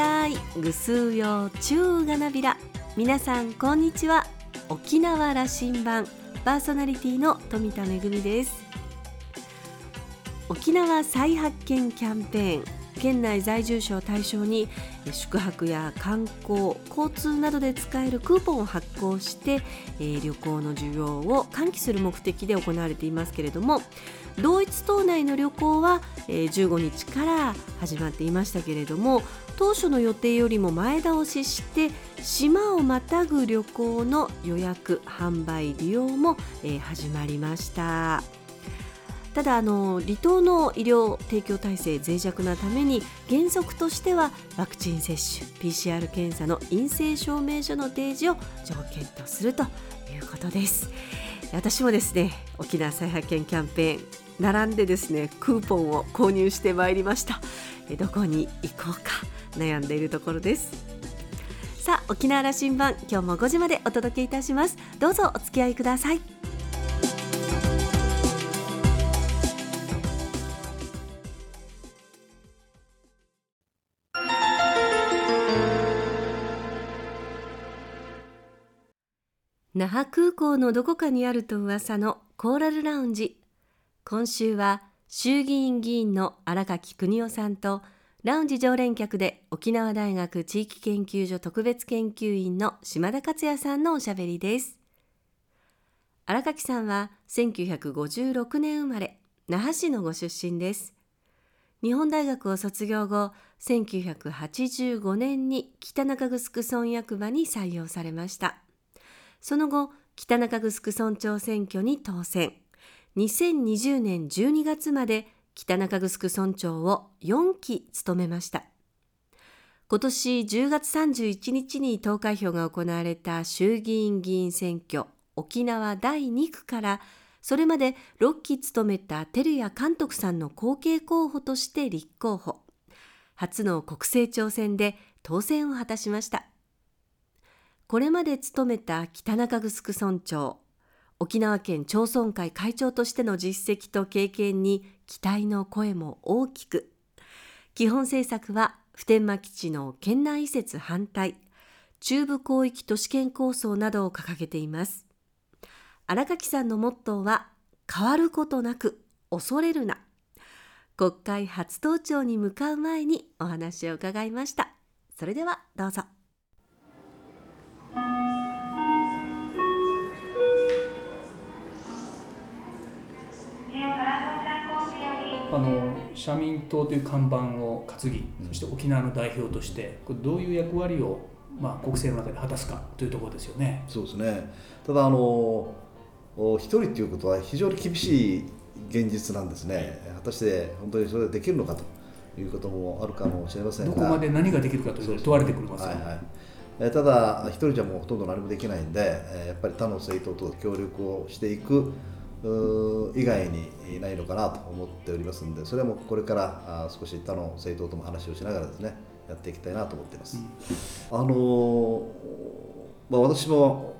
たいぐすうよ中がなびら。皆さんこんにちは。沖縄羅針盤。パーソナリティの富田恵です。沖縄再発見キャンペーン。県内在住者を対象に宿泊や観光交通などで使えるクーポンを発行して、えー、旅行の需要を喚起する目的で行われていますけれども同一島内の旅行は、えー、15日から始まっていましたけれども当初の予定よりも前倒しして島をまたぐ旅行の予約販売利用も、えー、始まりました。ただあの離島の医療提供体制脆弱なために原則としてはワクチン接種 PCR 検査の陰性証明書の提示を条件とするということです。私もですね沖縄再発見キャンペーン並んでですねクーポンを購入してまいりました。どこに行こうか。悩んでいるところです。さあ沖縄羅針盤今日も5時までお届けいたします。どうぞお付き合いください。那覇空港のどこかにあると噂のコーラルラウンジ。今週は衆議院議員の荒垣邦夫さんとラウンジ常連客で沖縄大学地域研究所特別研究員の島田克也さんのおしゃべりです。荒垣さんは1956年生まれ那覇市のご出身です。日本大学を卒業後1985年に北中城村役場に採用されました。その後北中城村長選挙に当選。2020年12月まで北中城村長を4期務めました。今年10月31日に投開票が行われた衆議院議員選挙沖縄第2区からそれまで6期務めた照屋監督さんの後継候補として立候補。初の国政挑戦で当選を果たしました。これまで務めた北中城村長沖縄県町村会会長としての実績と経験に期待の声も大きく。基本政策は普天間基地の県内移設反対中部広域都市圏構想などを掲げています。荒垣さんのモットーは変わることなく恐れるな。国会初登庁に向かう前にお話を伺いました。それではどうぞ。社民党という看板を担ぎ、そして沖縄の代表としてこれどういう役割を、まあ、国政の中で果たすかというところですよね。そうですね。ただあの一人ということは非常に厳しい現実なんですね、果たして本当にそれができるのかということもあるかもしれませんが。どこまで何ができるかというと問われてくるますよ、はいはい。ただ一人じゃもうほとんど何もできないんでやっぱり他の政党と協力をしていく以外にないのかなと思っておりますのでそれはもうこれから少し他の政党とも話をしながらですねやっていきたいなと思っています。うん、あのまあ、私も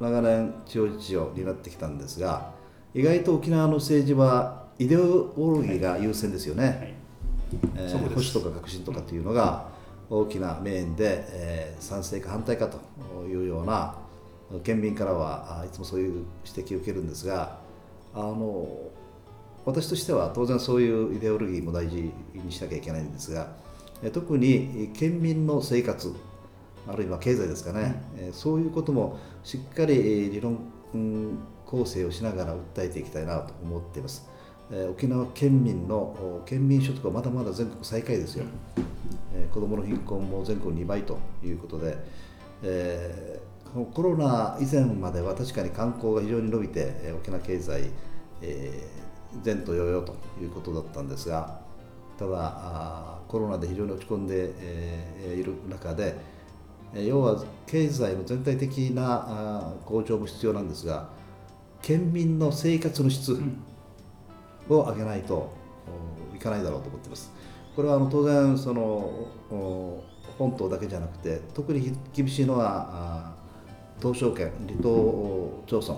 長年地方自治を担ってきたんですが意外と沖縄の政治はイデオロギーが優先ですよね、はい。はいえー、保守とか革新とかというのが大きなメインで、えー、賛成か反対かというような県民からはいつもそういう指摘を受けるんですがあの私としては当然そういうイデオロギーも大事にしなきゃいけないんですが特に県民の生活あるいは経済ですかね、うん、そういうこともしっかり理論構成をしながら訴えていきたいなと思っています。沖縄県民の県民所得はまだまだ全国最下位ですよ、うん、子どもの貧困も全国2倍ということで、えコロナ以前までは確かに観光が非常に伸びてえ沖縄経済、えー、前途洋々ということだったんですがただコロナで非常に落ち込んで、えー、いる中で要は経済の全体的な向上も必要なんですが県民の生活の質を上げないといかないだろうと思っています。これはあの当然その本島だけじゃなくて特に厳しいのは東証圏離島町村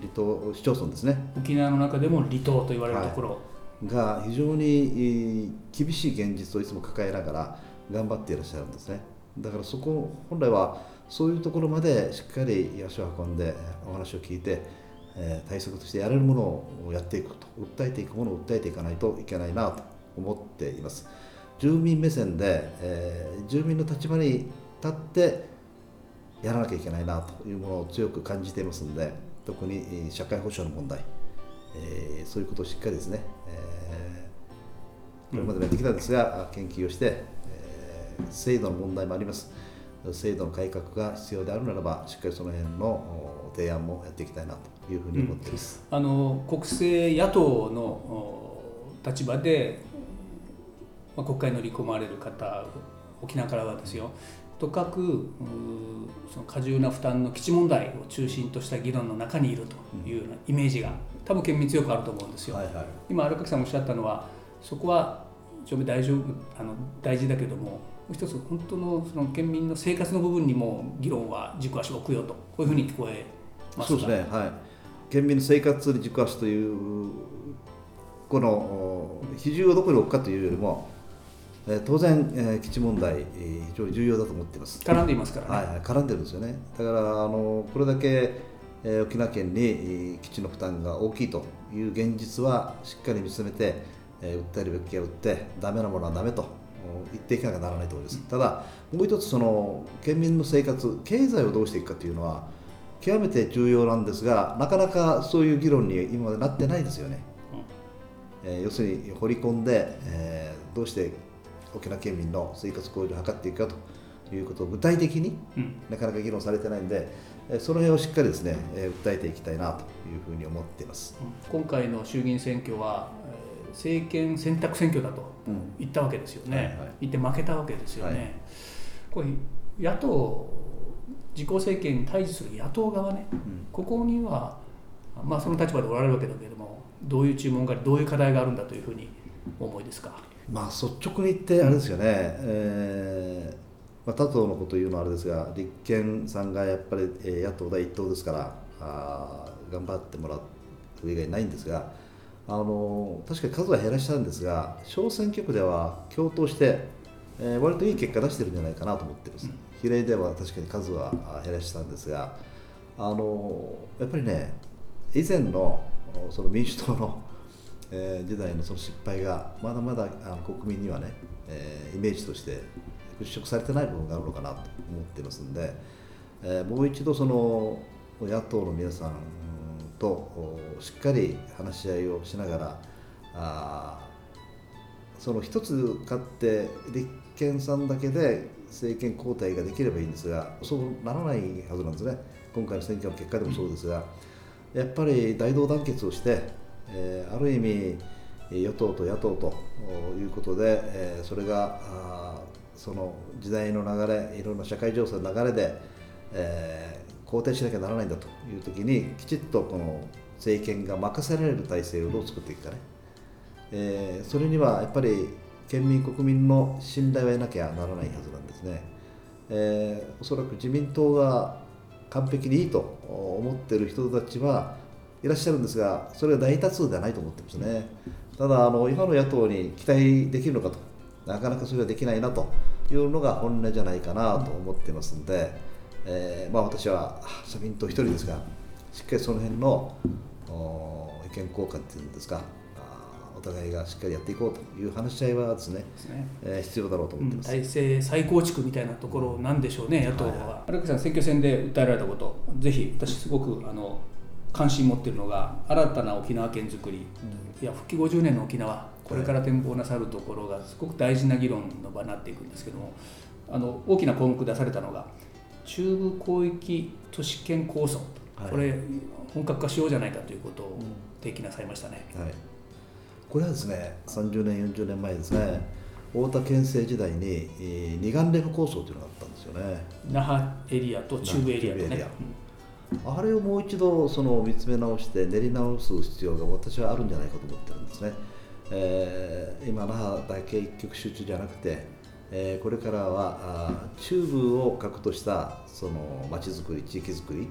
離島市町村ですね。沖縄の中でも離島と言われるところ、はい、が非常に厳しい現実をいつも抱えながら頑張っていらっしゃるんですね。だからそこ本来はそういうところまでしっかり足を運んでお話を聞いて、えー対策としてやれるものをやっていくと。訴えていくものを訴えていかないといけないなと思っています。住民目線で、えー住民の立場に立ってやらなきゃいけないなというものを強く感じていますので特に社会保障の問題、えーそういうことをしっかりですね、えーこれまでもやってきたんですが、研究をして、えー制度の問題もあります。制度の改革が必要であるならばしっかりその辺の提案もやっていきたいなというふうに思っています、あの国政野党の立場で、まあ、国会に乗り込まれる方沖縄からはですよ。とかくその過重な負担の基地問題を中心とした議論の中にいるというようなイメージが多分県民強くあると思うんですよ。はいはい。今荒垣さんもおっしゃったのはそこは一応大丈夫あの大事だけどももう一つ本当のその県民の生活の部分にも議論は軸足を置くよとこういうふうに聞こえますそうですね、はい、県民の生活に軸足というこのお比重をどこに置くかというよりも、えー当然、えー基地問題、えー非常に重要だと思っています。絡んでいますからね。はいはい、絡んでるんですよね。だからあのこれだけ、えー沖縄県にえー基地の負担が大きいという現実はしっかり見つめて、えー訴えるべきは訴え、ダメなものはダメとお言っていかなきゃならないと思います。ただ、もう一つその県民の生活、経済をどうしていくかというのは極めて重要なんですが、なかなかそういう議論に今までなってないですよね。えー要するに掘り込んで、えーどうして沖縄県民の生活向上を図っていくかということを具体的にうん。なかなか議論されてないんで、えーその辺をしっかりですね、えー訴えていきたいなというふうに思っています。今回の衆議院選挙は、えー政権選択選挙だとうん。言ったわけですよね、はいはい。言って負けたわけですよね、はい。これ野党自公政権に対峙する野党側ね。ここには、まあ、その立場でおられるわけだけれどもどういう注文がありどういう課題があるんだというふうにお思いですか？まあ率直に言ってあれですよね、えーまあ、他党のことを言うのはあれですが立憲さんがやっぱり、えー野党第一党ですからあー頑張ってもらう以外ないんですがあの確かに数は減らしたんですが小選挙区では共闘して、えー割といい結果出してるんじゃないかなと思ってるんです、比例では確かに数はあ減らしたんですがあのやっぱりね以前のその民主党のえー時代のその失敗がまだまだあの国民にはね、えーイメージとして払拭されてない部分があるのかなと思っていますので、えーもう一度その野党の皆さんとしっかり話し合いをしながらあその一つ勝って立憲さんだけで政権交代ができればいいんですがそうならないはずなんですね。今回の選挙の結果でもそうですが、やっぱり大同団結をして、えーある意味与党と野党ということで、えーそれがその時代の流れいろんな社会情勢の流れで、えー肯定しなきゃならないんだという時にきちっとこの政権が任せられる体制をどう作っていくかね、えーそれにはやっぱり県民国民の信頼は得なきゃならないはずなんですね、えーおそらく自民党が完璧にいいと思ってる人たちはいらっしゃるんですがそれが大多数ではないと思ってますねただあの今の野党に期待できるのかとなかなかそれはできないなというのが本音じゃないかなと思ってますので、えーまあ、私は社民党一人ですがしっかりその辺のお意見交換っていうんですかお互いがしっかりやっていこうという話し合いはですね、ですねえー必要だろうと思ってます。体制再構築みたいなところなんでしょうね、野党はいは。荒木さん、選挙戦で訴えられたこと、ぜひ私、すごくあの関心持っているのが、新たな沖縄県づくり、いや復帰50年の沖縄、これから展望なさるところが、すごく大事な議論の場になっていくんですけども、あの大きな項目出されたのが、中部広域都市圏構想、はい。これ、本格化しようじゃないかということを提起なさいましたね。はい、これはですね30年40年前ですね太田県政時代に、えー二眼レフ構想というのがあったんですよね。那覇エリアと中部エリアとね。ア。あれをもう一度その見つめ直して練り直す必要が私はあるんじゃないかと思ってるんですね、えー今那覇だけ一極集中じゃなくて、えーこれからは中部を核としたその町づくり地域づくり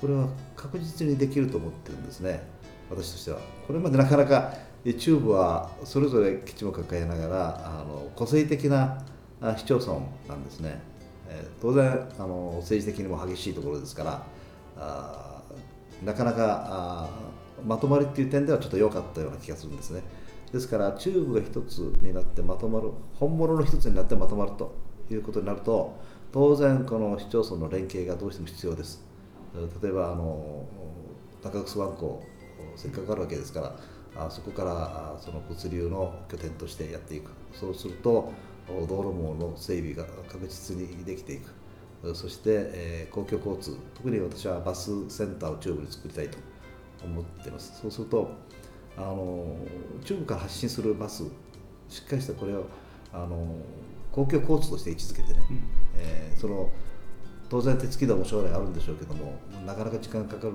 これは確実にできると思ってるんですね。私としては。これまでなかなか中部はそれぞれ基地を抱えながらあの個性的な市町村なんですね、えー当然あの政治的にも激しいところですからあなかなかまとまりっていう点ではちょっと弱かったような気がするんですね。ですから中部が一つになってまとまる本物の一つになってまとまるということになると当然この市町村の連携がどうしても必要です。例えばあの中楠湾港せっかくあるわけですからあそこからその物流の拠点としてやっていく。そうすると道路網の整備が確実にできていく。そして、えー公共交通特に私はバスセンターを中部に作りたいと思っています。そうするとあの中部から発信するバスしっかりしたこれをあの公共交通として位置づけてね、えーその当然手付き道も将来あるんでしょうけどもなかなか時間かかる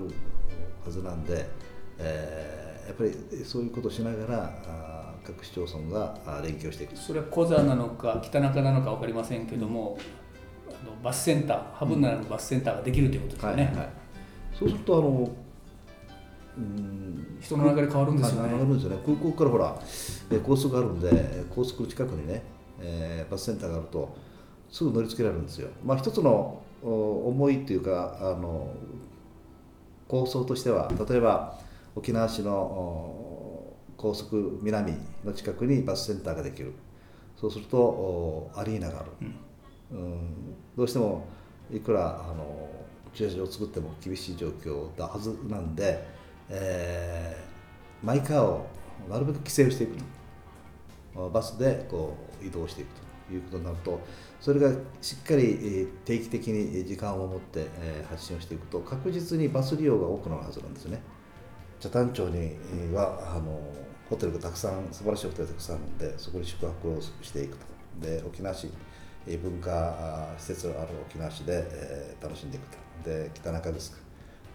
はずなんで、えーやっぱりそういうことをしながら各市町村が連携をしていく。それは小座なのか北中なのか分かりませんけども、あのバスセンターハブナラのバスセンターができるということですよね、はいはい、そうするとあのうん人の流れ変わるんですよね。はい変わるんですよね。空港からほらえ高速があるんで高速近くにね、えーバスセンターがあるとすぐ乗り付けられるんですよ。まあ一つのお思いっていうかあの構想としては例えば沖縄市のお高速南の近くにバスセンターができる。そうするとおアリーナがある、うんうん。どうしてもいくらあの駐車場を作っても厳しい状況だはずなんで、えーマイカーをなるべく規制をしていくと。バスでこう移動していくということになるとそれがしっかり定期的に時間を守って発信をしていくと確実にバス利用が多くなるはずなんですね。北谷町にはあのホテルがたくさん素晴らしいホテルがたくさんあるのでそこに宿泊をしていくと。で沖縄市文化施設がある沖縄市で、えー楽しんでいくとで北中城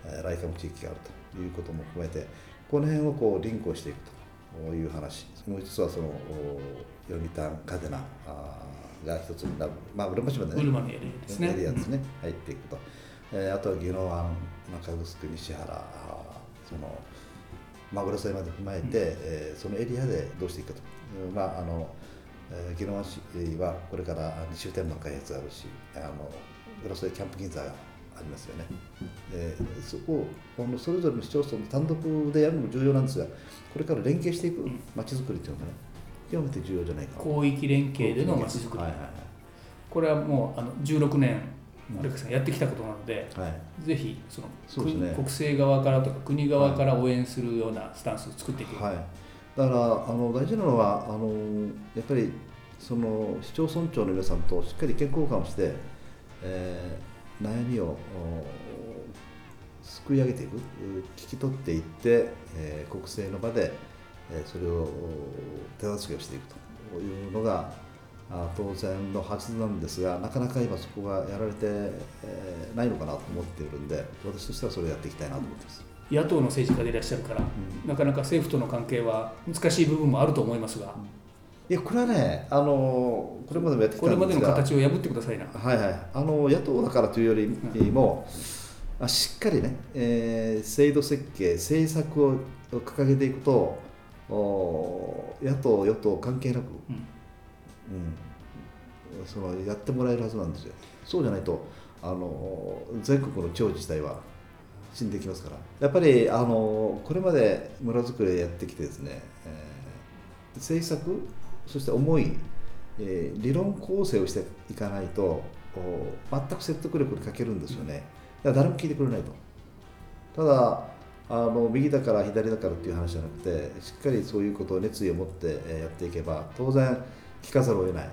えーライカム地域があるということも含めてこの辺をこうリンクをしていくという話。もう一つはそのお読谷カデナあーが一つになる。まあ浦町までねウルマのエリアですね。エリアですね、入っていくと、えーあとは宜野湾中城西原そのマグロ祭まで踏まえて、えーそのエリアでどうしていくかと、うんまああのえー宜野湾市はこれから二終点の開発があるしあのグラスでキャンプ銀座がありますよね。でそこをこのそれぞれの市町村の単独でやるのも重要なんですがこれから連携していくまちづくりというのがね極めて重要じゃないかな。広域連携でのまちづくり、はいはいこれはもうあの16年アレックさんやってきたことなので、はい。はいぜひそのね。国国政側からとか国側から応援するようなスタンスを作っていく、はい、だからあの大事なのはあのやっぱりその市町村長の皆さんとしっかり意見交換をして、えー悩みをすくい上げていく聞き取っていって、えー国政の場で、えーそれを手助けをしていくというのが当然のはずなんですがなかなか今そこがやられて、えーないのかなと思っているんで私としてはそれをやっていきたいなと思ってます。野党の政治家でいらっしゃるから、なかなか政府との関係は難しい部分もあると思いますが、いやこれはね、あのこれまでもやってきこれまでたんですがの形を破ってくださいな。はいはい、あの野党だからというよりも、あしっかりね、えー制度設計、政策を掲げていくと、お野党、与党関係なく、うん。うん。そのやってもらえるはずなんですよ。そうじゃないと、あの全国の地方自治体は死んできますから、やっぱりあのこれまで村づくりやってきてですね、えー政策、そして思い、えー理論構成をしていかないと、全く説得力に欠けるんですよね。だから誰も聞いてくれないと。ただあの右だから左だからっていう話じゃなくてしっかりそういうことを熱意を持ってやっていけば当然聞かざるを得ない、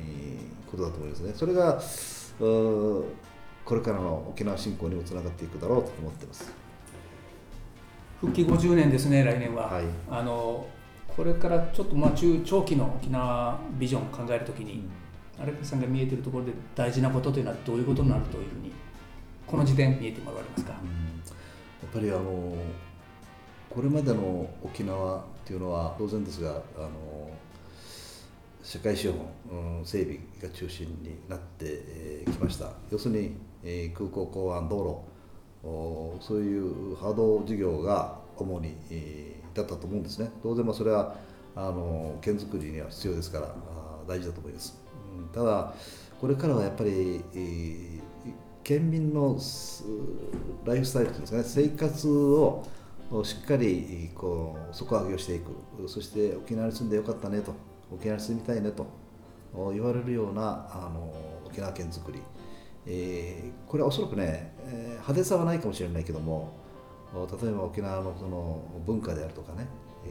えことだと思いますねそれがこれからの沖縄振興にもつながっていくだろうと思ってます。復帰50年ですね、来年は。はい。あのこれからちょっとまあ中長期の沖縄ビジョンを考えるときに、アレックさんが見えているところで大事なことというのはどういうことになるというふうに、この時点見えてもらえますか？やっぱりあのこれまでの沖縄っていうのは当然ですがあの社会資本、うん整備が中心になってえーきました。要するに、え空港港湾道路そういうハード事業が主に、えだったと思うんですね。当然まあそれはあの県づくりには必要ですからあ大事だと思います、うんただこれからはやっぱり、えー県民のライフスタイルというんですかね生活をしっかりこう底上げをしていく。そして沖縄に住んでよかったねと沖縄に住みたいねと言われるようなあの沖縄県づくり、えーこれはおそらくね、えー派手さはないかもしれないけども例えば沖縄のその文化であるとかね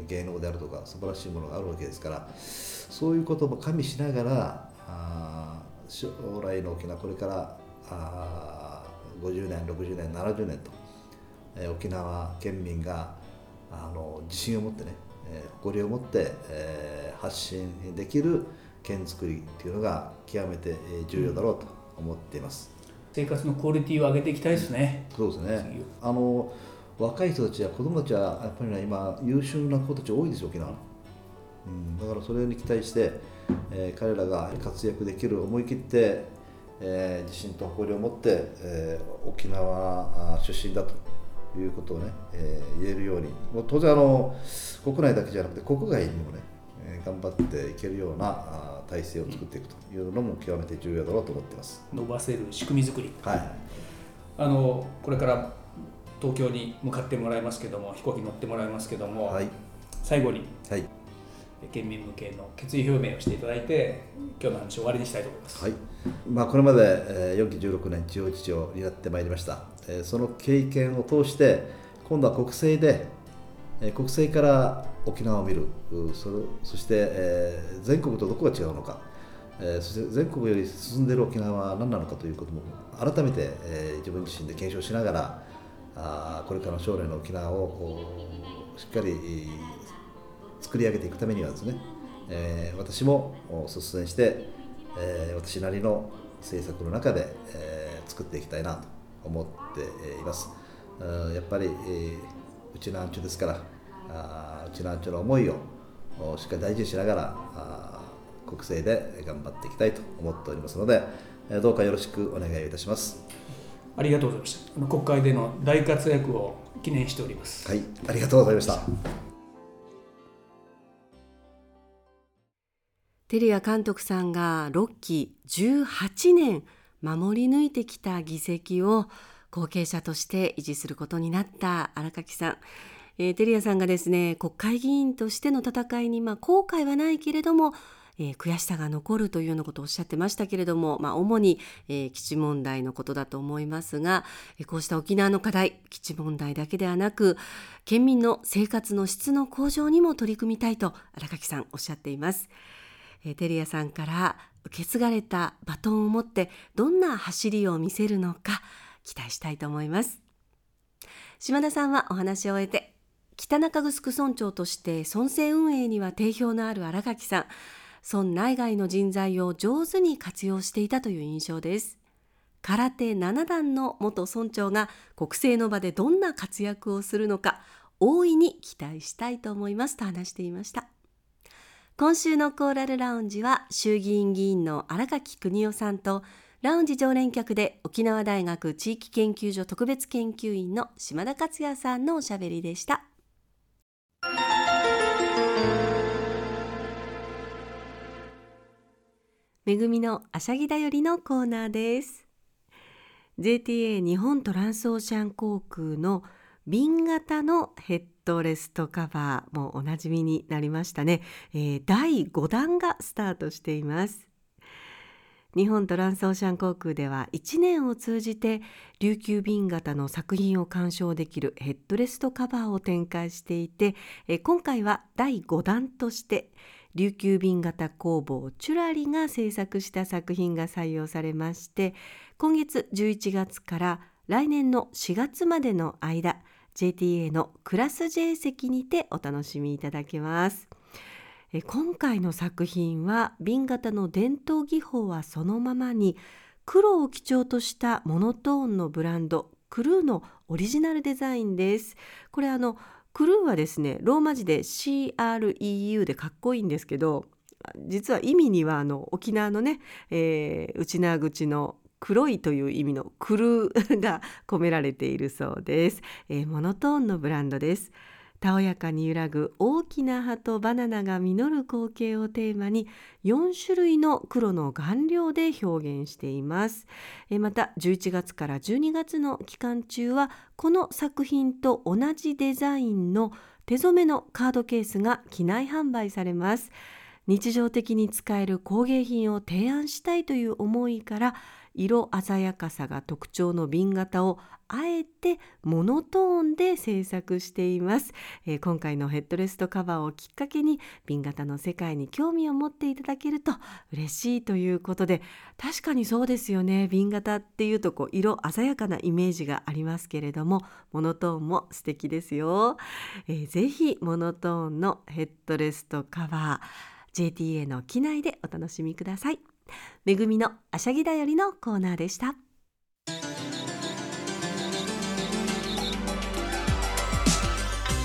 芸能であるとか素晴らしいものがあるわけですからそういうことも加味しながらあ将来の沖縄これからあ50年60年70年と、えー沖縄県民があの自信を持ってね、えー誇りを持って、えー発信できる県づくりっていうのが極めて重要だろうと。思っています。生活のクオリティを上げていきたいですね。そうですね。あの若い人たちや子供たちはやっぱりね今優秀な子たち多いですよ沖縄の。うん、だからそれに期待して、えー彼らが活躍できる思い切って、えー自信と誇りを持って、えー沖縄あ出身だということをね、えー言えるようにもう当然あの国内だけじゃなくて国外にもね、えー頑張っていけるようなあ体制を作っていくというのも極めて重要だろうと思っています。伸ばせる仕組み作り。はいあのこれから東京に向かってもらいますけども飛行機に乗ってもらいますけども、はい最後にはい県民向けの決意表明をしていただいて今日の話を終わりにしたいと思います。はいまあ、これまで、えー4期16年地方自治を担ってまいりました、えーその経験を通して今度は国政で、え国政から沖縄を見るそれそして、え全国とどこが違うのか、えそして全国より進んでいる沖縄は何なのかということも改めて、え自分自身で検証しながらあこれからの将来の沖縄をしっかり作り上げていくためにはですね、え私も率先して、え私なりの政策の中で、えー作っていきたいなと思っています。やっぱり、えーうちなんちゅですからあーうちなんちゅの思いをおしっかり大事にしながら国政で頑張っていきたいと思っておりますので、えーどうかよろしくお願いいたします。ありがとうございました。国会での大活躍を記念しております。はい、ありがとうございました。テレア監督さんが6期18年守り抜いてきた議席を後継者として維持することになった荒垣さん。えーテリアさんがですね国会議員としての戦いに、まあ、後悔はないけれども、えー悔しさが残るというようなことをおっしゃってましたけれども、まあ、主に、えー基地問題のことだと思いますが、えーこうした沖縄の課題基地問題だけではなく県民の生活の質の向上にも取り組みたいと荒垣さんおっしゃっています。えーテリアさんから受け継がれたバトンを持ってどんな走りを見せるのか期待したいと思います。島田さんはお話を終えて北中城村長として村政運営には定評のある荒垣さん。村内外の人材を上手に活用していたという印象です。空手7段の元村長が国政の場でどんな活躍をするのか大いに期待したいと思いますと話していました。今週のコーラルラウンジは衆議院議員の荒垣邦夫さんとラウンジ常連客で沖縄大学地域研究所特別研究員の島田克也さんのおしゃべりでした。めぐみのあしゃぎだよりのコーナーです。JTA 日本トランスオーシャン航空の瓶型のヘッドレストカバーもおなじみになりましたね、えー第5弾がスタートしています日本トランスオーシャン航空では1年を通じて琉球瓶型の作品を鑑賞できるヘッドレストカバーを展開していて今回は第5弾として琉球瓶型工房チュラリが制作した作品が採用されまして今月11月から来年の4月までの間 JTA のクラス J 席にてお楽しみいただけます。え今回の作品は瓶型の伝統技法はそのままに黒を基調としたモノトーンのブランドクルーのオリジナルデザインです。これあのクルーはですねローマ字で CREU でかっこいいんですけど実は意味にはあの沖縄のね、えー内縄口の黒いという意味のクルーが込められているそうです、えーモノトーンのブランドですたおやかに揺らぐ大きな葉とバナナが実る光景をテーマに4種類の黒の顔料で表現しています。また11月から12月の期間中はこの作品と同じデザインの手染めのカードケースが機内販売されます。日常的に使える工芸品を提案したいという思いから色鮮やかさが特徴の瓶型をあえてモノトーンで制作しています、えー、今回のヘッドレストカバーをきっかけに瓶型の世界に興味を持っていただけると嬉しいということで確かにそうですよね。瓶型っていうとこう色鮮やかなイメージがありますけれどもモノトーンも素敵ですよ、えー、ぜひモノトーンのヘッドレストカバー JTA の機内でお楽しみください。めぐみのあしゃぎだよりのコーナーでした。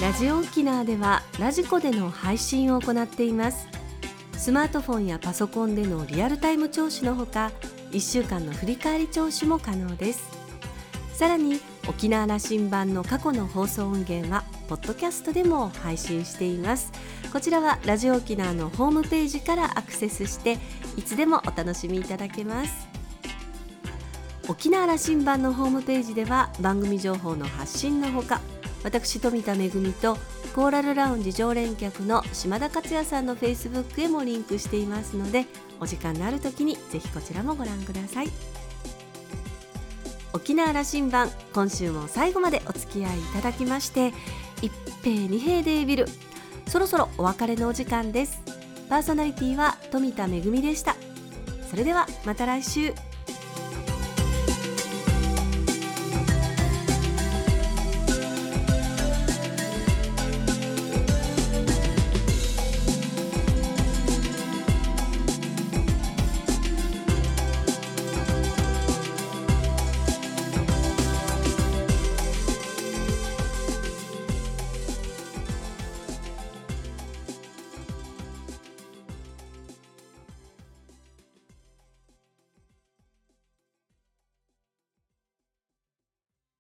ラジオ沖縄ではラジコでの配信を行っています。スマートフォンやパソコンでのリアルタイム聴取のほか1週間の振り返り聴取も可能です。さらに沖縄羅針盤の過去の放送音源はポッドキャストでも配信しています。こちらはラジオ沖縄のホームページからアクセスしていつでもお楽しみいただけます。沖縄羅針盤のホームページでは番組情報の発信のほか私富田恵とコーラルラウンジ常連客の島田克也さんのフェイスブックへもリンクしていますのでお時間のある時にぜひこちらもご覧ください。沖縄羅針盤今週も最後までお付き合いいただきまして一平二平デービルそろそろお別れのお時間です。パーソナリティは富田恵でした。それではまた来週。